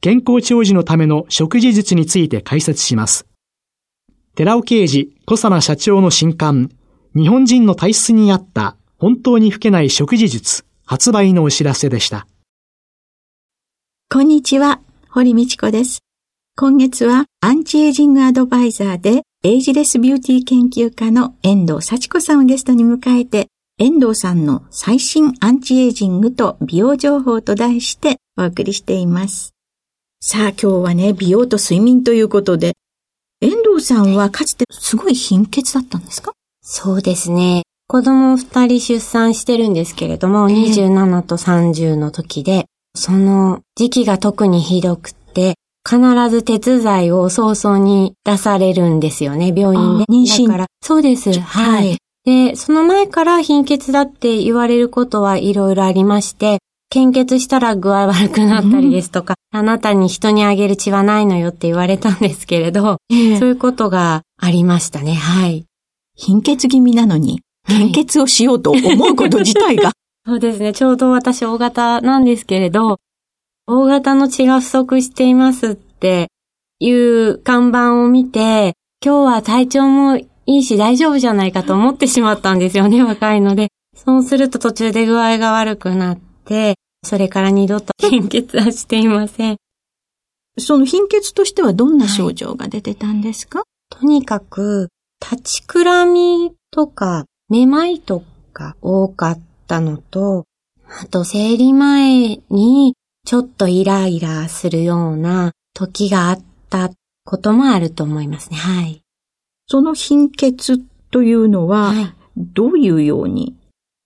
健康長寿のための食事術について解説します。寺尾啓治小佐奈社長の新刊、日本人の体質に合った本当に老けない食事術発売のお知らせでした。こんにちは、堀道子です。今月はアンチエイジングアドバイザーでエイジレスビューティー研究家の遠藤幸子さんをゲストに迎えて、遠藤さんの最新アンチエイジングと美容情報と題してお送りしています。さあ今日はね、美容と睡眠ということで、遠藤さんはかつてすごい貧血だったんですか？そうですね。子供二人出産してるんですけれども、27と30の時で、その時期が特にひどくて、必ず鉄剤を早々に出されるんですよね、病院で。妊娠。だから、そうです。はい。で、その前から貧血だって言われることはいろいろありまして、献血したら具合悪くなったりですとか、うん、あなたに人にあげる血はないのよって言われたんですけれど、えー、そういうことがありましたね。はい。貧血気味なのに、献血をしようと思うこと自体が。そうですね。ちょうど私大型なんですけれど、大型の血が不足していますっていう看板を見て、今日は体調もいいし大丈夫じゃないかと思ってしまったんですよね、若いので。そうすると途中で具合が悪くなって、それから二度と貧血はしていません。その貧血としてはどんな症状が出てたんですか、はい、とにかく、立ちくらみとかめまいとか多かったのと、あと生理前にちょっとイライラするような時があったこともあると思いますね。はい。その貧血というのは、どういうように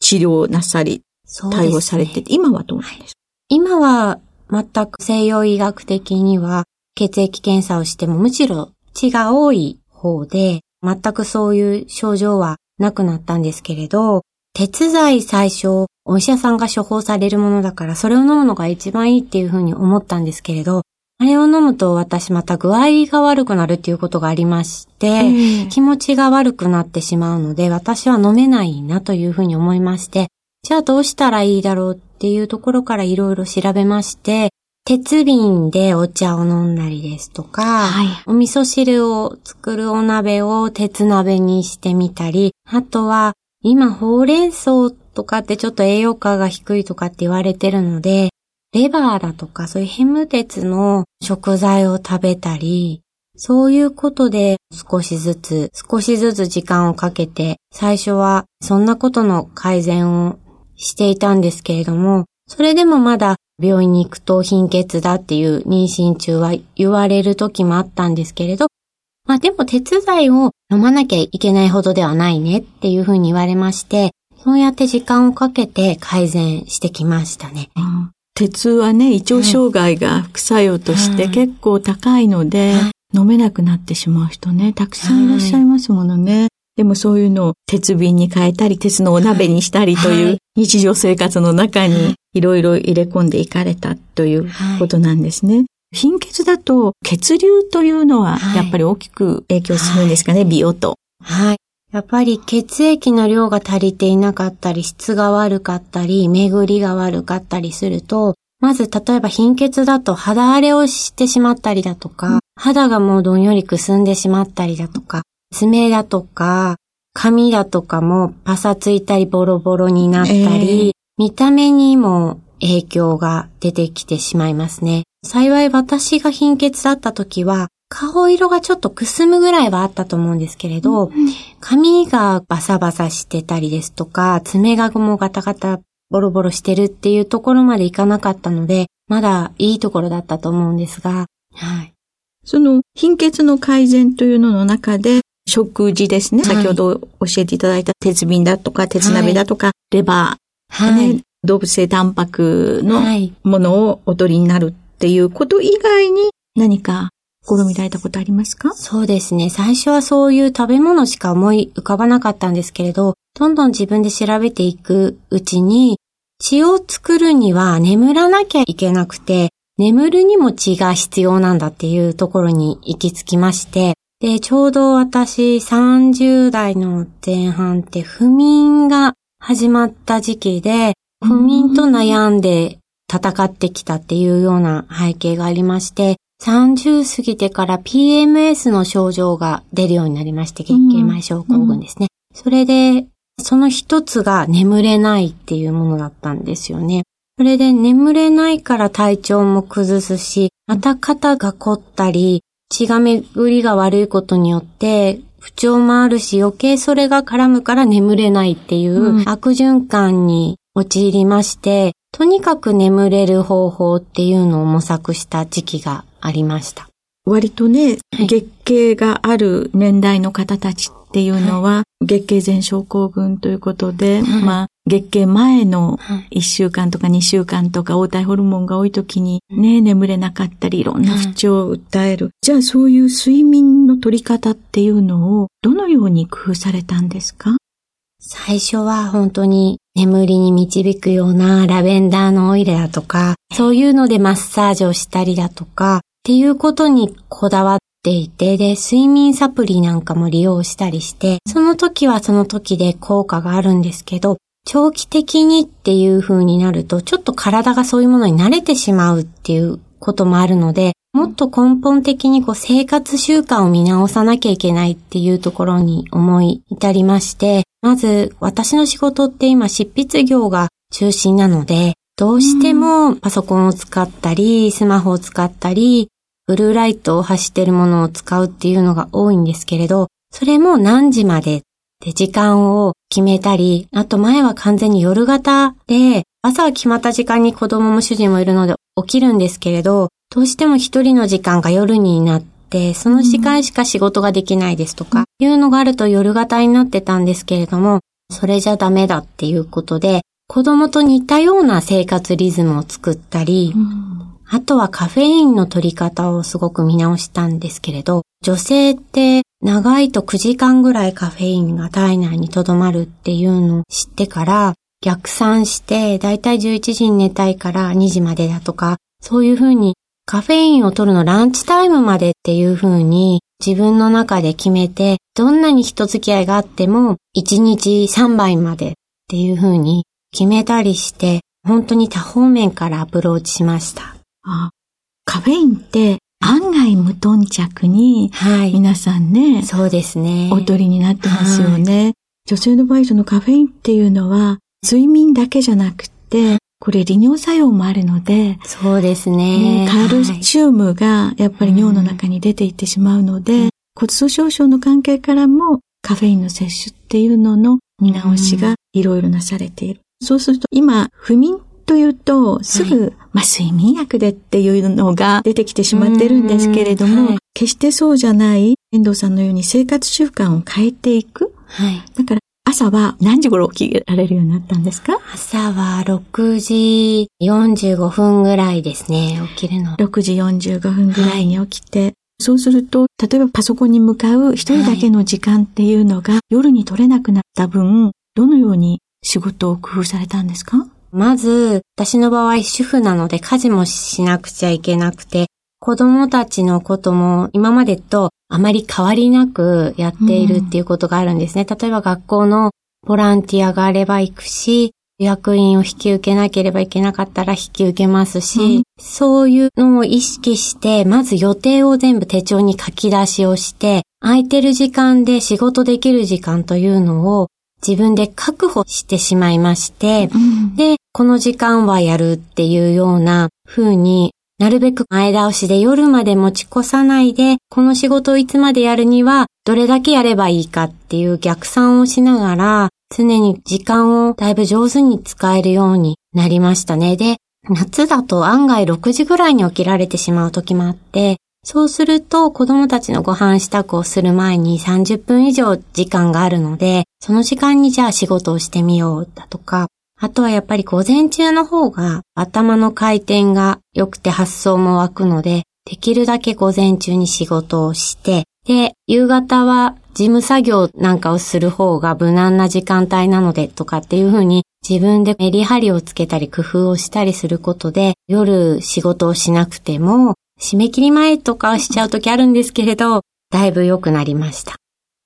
治療なさり、対応されてて、ね、今はどうなんですか、今は全く西洋医学的には血液検査をしてもむしろ血が多い方で、全くそういう症状はなくなったんですけれど、鉄剤最初、お医者さんが処方されるものだから、それを飲むのが一番いいっていうふうに思ったんですけれど、あれを飲むと私また具合が悪くなるっていうことがありまして、気持ちが悪くなってしまうので、私は飲めないなというふうに思いまして、じゃあどうしたらいいだろうっていうところからいろいろ調べまして、鉄瓶でお茶を飲んだりですとか、はい、お味噌汁を作るお鍋を鉄鍋にしてみたり、あとは今ほうれん草とかってちょっと栄養価が低いとかって言われてるので、レバーだとかそういうヘム鉄の食材を食べたり、そういうことで少しずつ、少しずつ時間をかけて、最初はそんなことの改善をしていたんですけれども、それでもまだ病院に行くと貧血だっていう妊娠中は言われる時もあったんですけれど、まあでも鉄剤を飲まなきゃいけないほどではないねっていうふうに言われまして、そうやって時間をかけて改善してきましたね。うん、鉄はね、胃腸障害が副作用として結構高いので、はい、飲めなくなってしまう人ね、たくさんいらっしゃいますものね。はい、でもそういうのを鉄瓶に変えたり、鉄のお鍋にしたりという日常生活の中にいろいろ入れ込んでいかれたということなんですね。はい、貧血だと血流というのはやっぱり大きく影響するんですかね、はい、美容と。はい。やっぱり血液の量が足りていなかったり、質が悪かったり、巡りが悪かったりすると、まず例えば貧血だと肌荒れをしてしまったりだとか、うん、肌がもうどんよりくすんでしまったりだとか、爪だとか、髪だとかもパサついたりボロボロになったり、えー、見た目にも影響が出てきてしまいますね。幸い私が貧血だった時は、顔色がちょっとくすむぐらいはあったと思うんですけれど、髪がバサバサしてたりですとか、爪がもうガタガタボロボロしてるっていうところまでいかなかったので、まだいいところだったと思うんですが、はい。その貧血の改善というのの中で、食事ですね。先ほど教えていただいた鉄瓶だとか、鉄鍋だとか、はい、レバー、はい、動物性タンパクのものをお取りになるっていうこと以外に何か試みられたことありますか？そうですね。最初はそういう食べ物しか思い浮かばなかったんですけれど、どんどん自分で調べていくうちに、血を作るには眠らなきゃいけなくて、眠るにも血が必要なんだっていうところに行き着きまして、で、ちょうど私30代の前半って不眠が始まった時期で、不眠と悩んで戦ってきたっていうような背景がありまして、30過ぎてから PMS の症状が出るようになりまして、月経前症候群ですね。それで、その一つが眠れないっていうものだったんですよね。それで眠れないから体調も崩すし、また肩が凝ったり、血が巡りが悪いことによって、不調もあるし余計それが絡むから眠れないっていう悪循環に陥りまして、とにかく眠れる方法っていうのを模索した時期がありました。割とね、はい、月経がある年代の方たちっていうのは、はい、月経前症候群ということで、はい、まあ、月経前の1週間とか2週間とか、応体ホルモンが多い時にね、眠れなかったり、いろんな不調を訴える。じゃあ、そういう睡眠の取り方っていうのを、どのように工夫されたんですか？最初は本当に眠りに導くようなラベンダーのオイルだとか、そういうのでマッサージをしたりだとか、っていうことにこだわっていて、で、睡眠サプリなんかも利用したりして、その時はその時で効果があるんですけど、長期的にっていう風になると、ちょっと体がそういうものに慣れてしまうっていうこともあるので、もっと根本的にこう生活習慣を見直さなきゃいけないっていうところに思い至りまして、まず私の仕事って今執筆業が中心なので、どうしてもパソコンを使ったり、スマホを使ったり、ブルーライトを発してるものを使うっていうのが多いんですけれど、それも何時までで時間を決めたり、あと前は完全に夜型で、朝は決まった時間に子供も主人もいるので起きるんですけれど、どうしても一人の時間が夜になって、その時間しか仕事ができないですとか、いうのがあると夜型になってたんですけれども、それじゃダメだっていうことで、子供と似たような生活リズムを作ったり、あとはカフェインの取り方をすごく見直したんですけれど、女性って長いと9時間ぐらいカフェインが体内に留まるっていうのを知ってから、逆算して、だいたい11時に寝たいから2時までだとか、そういうふうにカフェインを取るのランチタイムまでっていうふうに自分の中で決めて、どんなに人付き合いがあっても1日3杯までっていうふうに決めたりして、本当に多方面からアプローチしました。あカフェインって案外無頓着に、はい、皆さんね、そうですね。お取りになってますよね。はい、女性の場合、そのカフェインっていうのは、睡眠だけじゃなくて、これ利尿作用もあるので、そうですね。ねカルシウムがやっぱり尿の中に出ていってしまうので、うん、骨粗鬆症の関係からもカフェインの摂取っていうのの見直しがいろいろなされている。うん、そうすると今、不眠というと、すぐ、はい、まあ、睡眠薬でっていうのが出てきてしまってるんですけれども、はい、決してそうじゃない、遠藤さんのように生活習慣を変えていく。はい。だから、朝は何時頃起きられるようになったんですか？朝は6時45分ぐらいですね、起きるの。6時45分ぐらいに起きて、はい、そうすると、例えばパソコンに向かう一人だけの時間っていうのが、夜に取れなくなった分、どのように仕事を工夫されたんですか？まず、私の場合主婦なので家事もしなくちゃいけなくて、子供たちのことも今までとあまり変わりなくやっているっていうことがあるんですね。うん、例えば学校のボランティアがあれば行くし、役員を引き受けなければいけなかったら引き受けますし、うん、そういうのを意識して、まず予定を全部手帳に書き出しをして、空いてる時間で仕事できる時間というのを自分で確保してしまいまして、うん、で、この時間はやるっていうような風になるべく前倒しで夜まで持ち越さないで、この仕事をいつまでやるには、どれだけやればいいかっていう逆算をしながら、常に時間をだいぶ上手に使えるようになりましたね。で、夏だと案外6時ぐらいに起きられてしまう時もあって、そうすると子供たちのご飯支度をする前に30分以上時間があるので、その時間にじゃあ仕事をしてみようだとか、あとはやっぱり午前中の方が頭の回転が良くて発想も湧くので、できるだけ午前中に仕事をして、で、夕方は事務作業なんかをする方が無難な時間帯なのでとかっていうふうに自分でメリハリをつけたり工夫をしたりすることで夜仕事をしなくても締め切り前とかしちゃう時あるんですけれど、だいぶ良くなりました。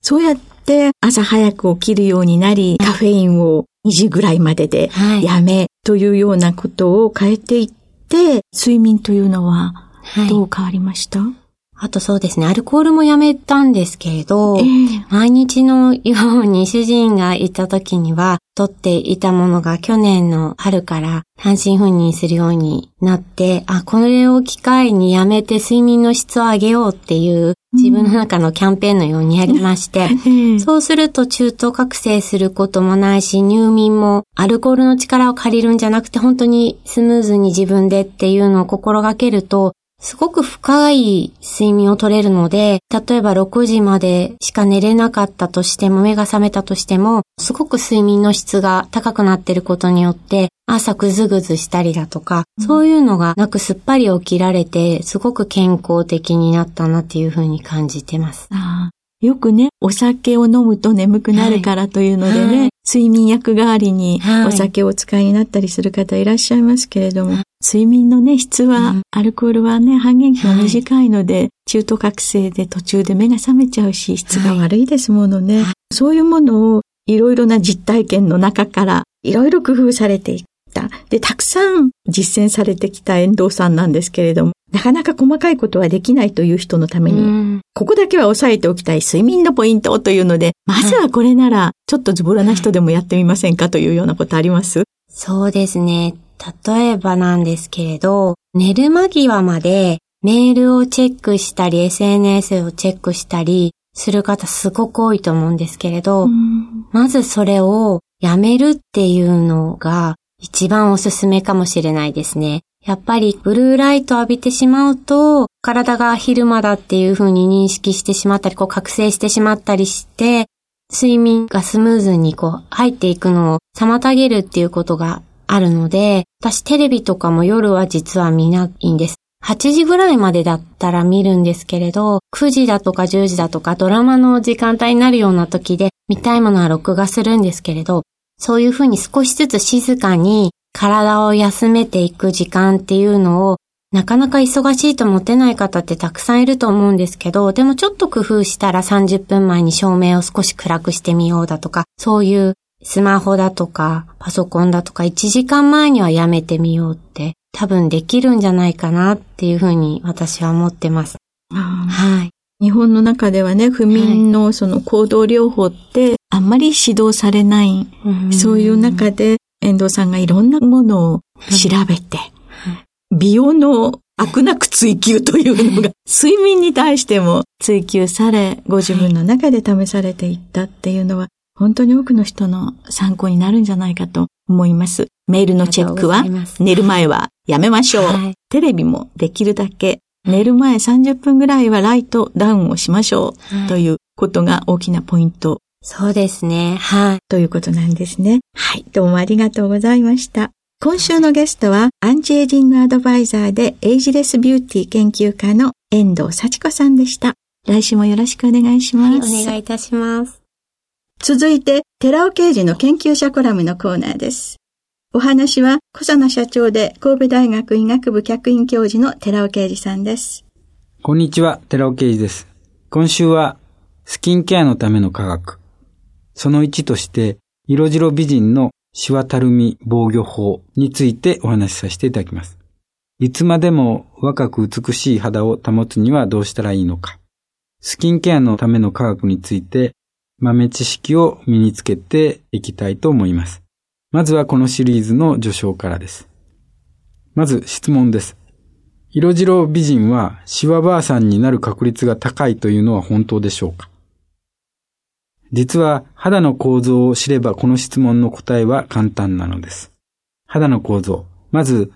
そうやって朝早く起きるようになり、カフェインを2時ぐらいまででやめ、というようなことを変えていって、睡眠というのはどう変わりました、はいあとそうですね、アルコールもやめたんですけれど、えー、毎日のように主人がいた時には、取っていたものが去年の春から単身赴任するようになって、あ、これを機会にやめて睡眠の質を上げようっていう自分の中のキャンペーンのようにやりまして、う ん、そうすると中途覚醒することもないし、入眠もアルコールの力を借りるんじゃなくて本当にスムーズに自分でっていうのを心がけると、すごく深い睡眠を取れるので、例えば6時までしか寝れなかったとしても、目が覚めたとしても、すごく睡眠の質が高くなっていることによって、朝ぐずぐずしたりだとか、そういうのがなくすっぱり起きられて、すごく健康的になったなっていうふうに感じてます。よくね、お酒を飲むと眠くなるからというのでね、はい。はい、睡眠薬代わりにお酒をお使いになったりする方いらっしゃいますけれども、はい、睡眠のね、質は、アルコールはね、半減期が短いので、中途覚醒で途中で目が覚めちゃうし、質が悪いですものね。そういうものをいろいろな実体験の中からいろいろ工夫されていった。で、たくさん実践されてきた遠藤さんなんですけれども、なかなか細かいことはできないという人のために、ここだけは押さえておきたい睡眠のポイントというので、まずはこれなら、ちょっとズボラな人でもやってみませんかというようなことあります？そうですね。例えばなんですけれど、寝る間際までメールをチェックしたり、SNS をチェックしたりする方すごく多いと思うんですけれど、まずそれをやめるっていうのが一番おすすめかもしれないですね。やっぱりブルーライト浴びてしまうと、体が昼間だっていう風に認識してしまったり、こう覚醒してしまったりして、睡眠がスムーズにこう入っていくのを妨げるっていうことがあるので、私テレビとかも夜は実は見ないんです。8時ぐらいまでだったら見るんですけれど、9時だとか10時だとかドラマの時間帯になるような時で見たいものは録画するんですけれど、そういうふうに少しずつ静かに体を休めていく時間っていうのをなかなか忙しいと持てない方ってたくさんいると思うんですけど、でもちょっと工夫したら30分前に照明を少し暗くしてみようだとか、そういうスマホだとかパソコンだとか1時間前にはやめてみようって多分できるんじゃないかなっていうふうに私は思ってます。はい。日本の中ではね、不眠のその行動療法ってあんまり指導されない、はい、そういう中で遠藤さんがいろんなものを調べて、美容の悪なく追求というのが、睡眠に対しても追求され、ご自分の中で試されていったっていうのは、本当に多くの人の参考になるんじゃないかと思います。メールのチェックは、寝る前はやめましょう。はい、テレビもできるだけ、寝る前30分ぐらいはライトダウンをしましょう。ということが大きなポイントそうですね。はい。ということなんですね。はい。どうもありがとうございました。今週のゲストは、アンチエイジングアドバイザーでエイジレスビューティー研究家の遠藤幸子さんでした。来週もよろしくお願いします。はい、お願いいたします。続いて、寺尾刑事の研究者コラムのコーナーです。お話は、小佐野社長で神戸大学医学部客員教授の寺尾啓二さんです。こんにちは、寺尾啓二です。今週は、スキンケアのための科学、その1として、色白美人のシワたるみ防御法についてお話しさせていただきます。いつまでも若く美しい肌を保つにはどうしたらいいのか。スキンケアのための科学について豆知識を身につけていきたいと思います。まずはこのシリーズの序章からです。まず質問です。色白美人はシワばあさんになる確率が高いというのは本当でしょうか？実は肌の構造を知ればこの質問の答えは簡単なのです。肌の構造。まず、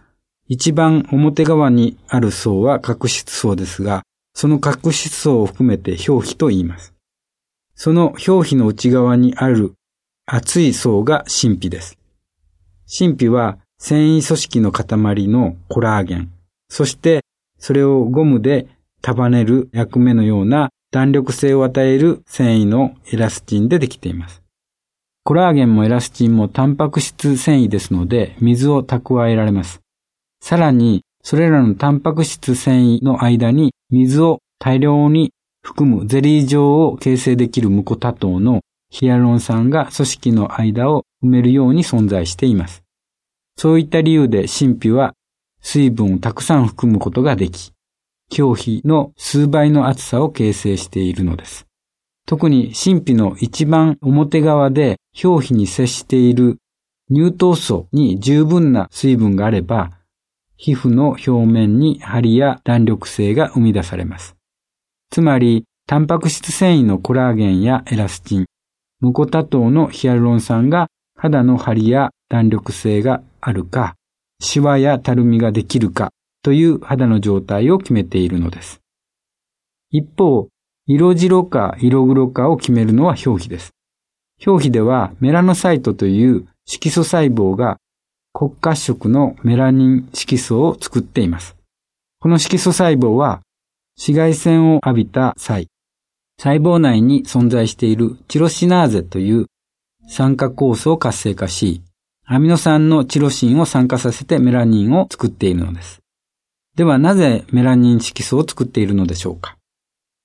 一番表側にある層は角質層ですが、その角質層を含めて表皮と言います。その表皮の内側にある厚い層が神秘です。神秘は繊維組織の塊のコラーゲン、そしてそれをゴムで束ねる役目のような弾力性を与える繊維のエラスチンでできています。コラーゲンもエラスチンもタンパク質繊維ですので水を蓄えられます。さらに、それらのタンパク質繊維の間に水を大量に含むゼリー状を形成できるムコタ糖のヒアルロン酸が組織の間を埋めるように存在しています。そういった理由で神秘は水分をたくさん含むことができ、表皮の数倍の厚さを形成しているのです。特に神秘の一番表側で表皮に接している乳頭層に十分な水分があれば、皮膚の表面に張りや弾力性が生み出されます。つまり、タンパク質繊維のコラーゲンやエラスチン、ムコタ糖のヒアルロン酸が肌の張りや弾力性があるか、シワやたるみができるかという肌の状態を決めているのです。一方、色白か色黒かを決めるのは表皮です。表皮ではメラノサイトという色素細胞が骨褐色のメラニン色素を作っています。この色素細胞は紫外線を浴びた際、細胞内に存在しているチロシナーゼという酸化酵素を活性化し、アミノ酸のチロシンを酸化させてメラニンを作っているのです。ではなぜメラニン色素を作っているのでしょうか？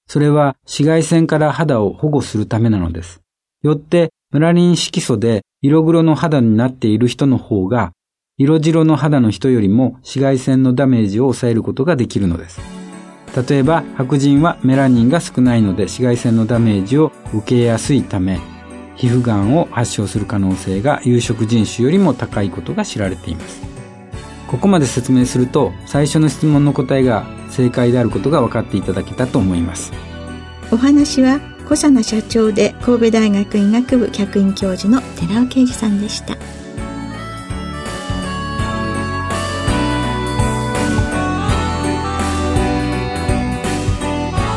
それは紫外線から肌を保護するためなのです。よってメラニン色素で色黒の肌になっている人の方が色白の肌の人よりも紫外線のダメージを抑えることができるのです。例えば白人はメラニンが少ないので紫外線のダメージを受けやすいため皮膚がんを発症する可能性が有色人種よりも高いことが知られています。ここまで説明すると最初の質問の答えが正解であることが分かっていただけたと思いますお話は小佐奈社長で神戸大学医学部客員教授の寺尾啓二さんでした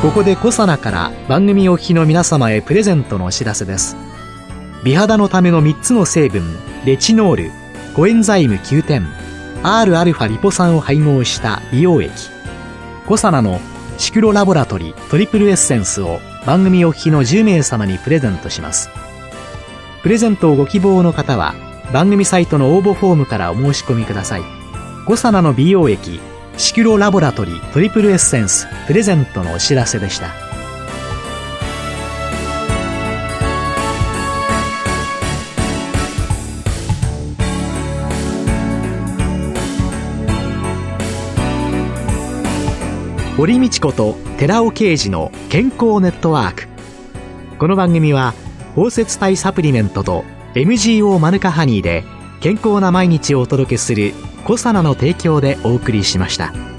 ここでコサナから番組お聞きの皆様へプレゼントのお知らせです。美肌のための3つの成分レチノールコエンザイム9点 Rα リポ酸を配合した美容液。コサナのシクロラボラトリトリプルエッセンスを番組お聞きの10名様にプレゼントします。プレゼントをご希望の方は番組サイトの応募フォームからお申し込みください。コサナの美容液シクロラボラトリートリプルエッセンスプレゼントのお知らせでした。堀道子と寺尾啓二の健康ネットワーク。この番組は包摂体サプリメントと MGO マヌカハニーで健康な毎日をお届けするコサナの提供でお送りしました。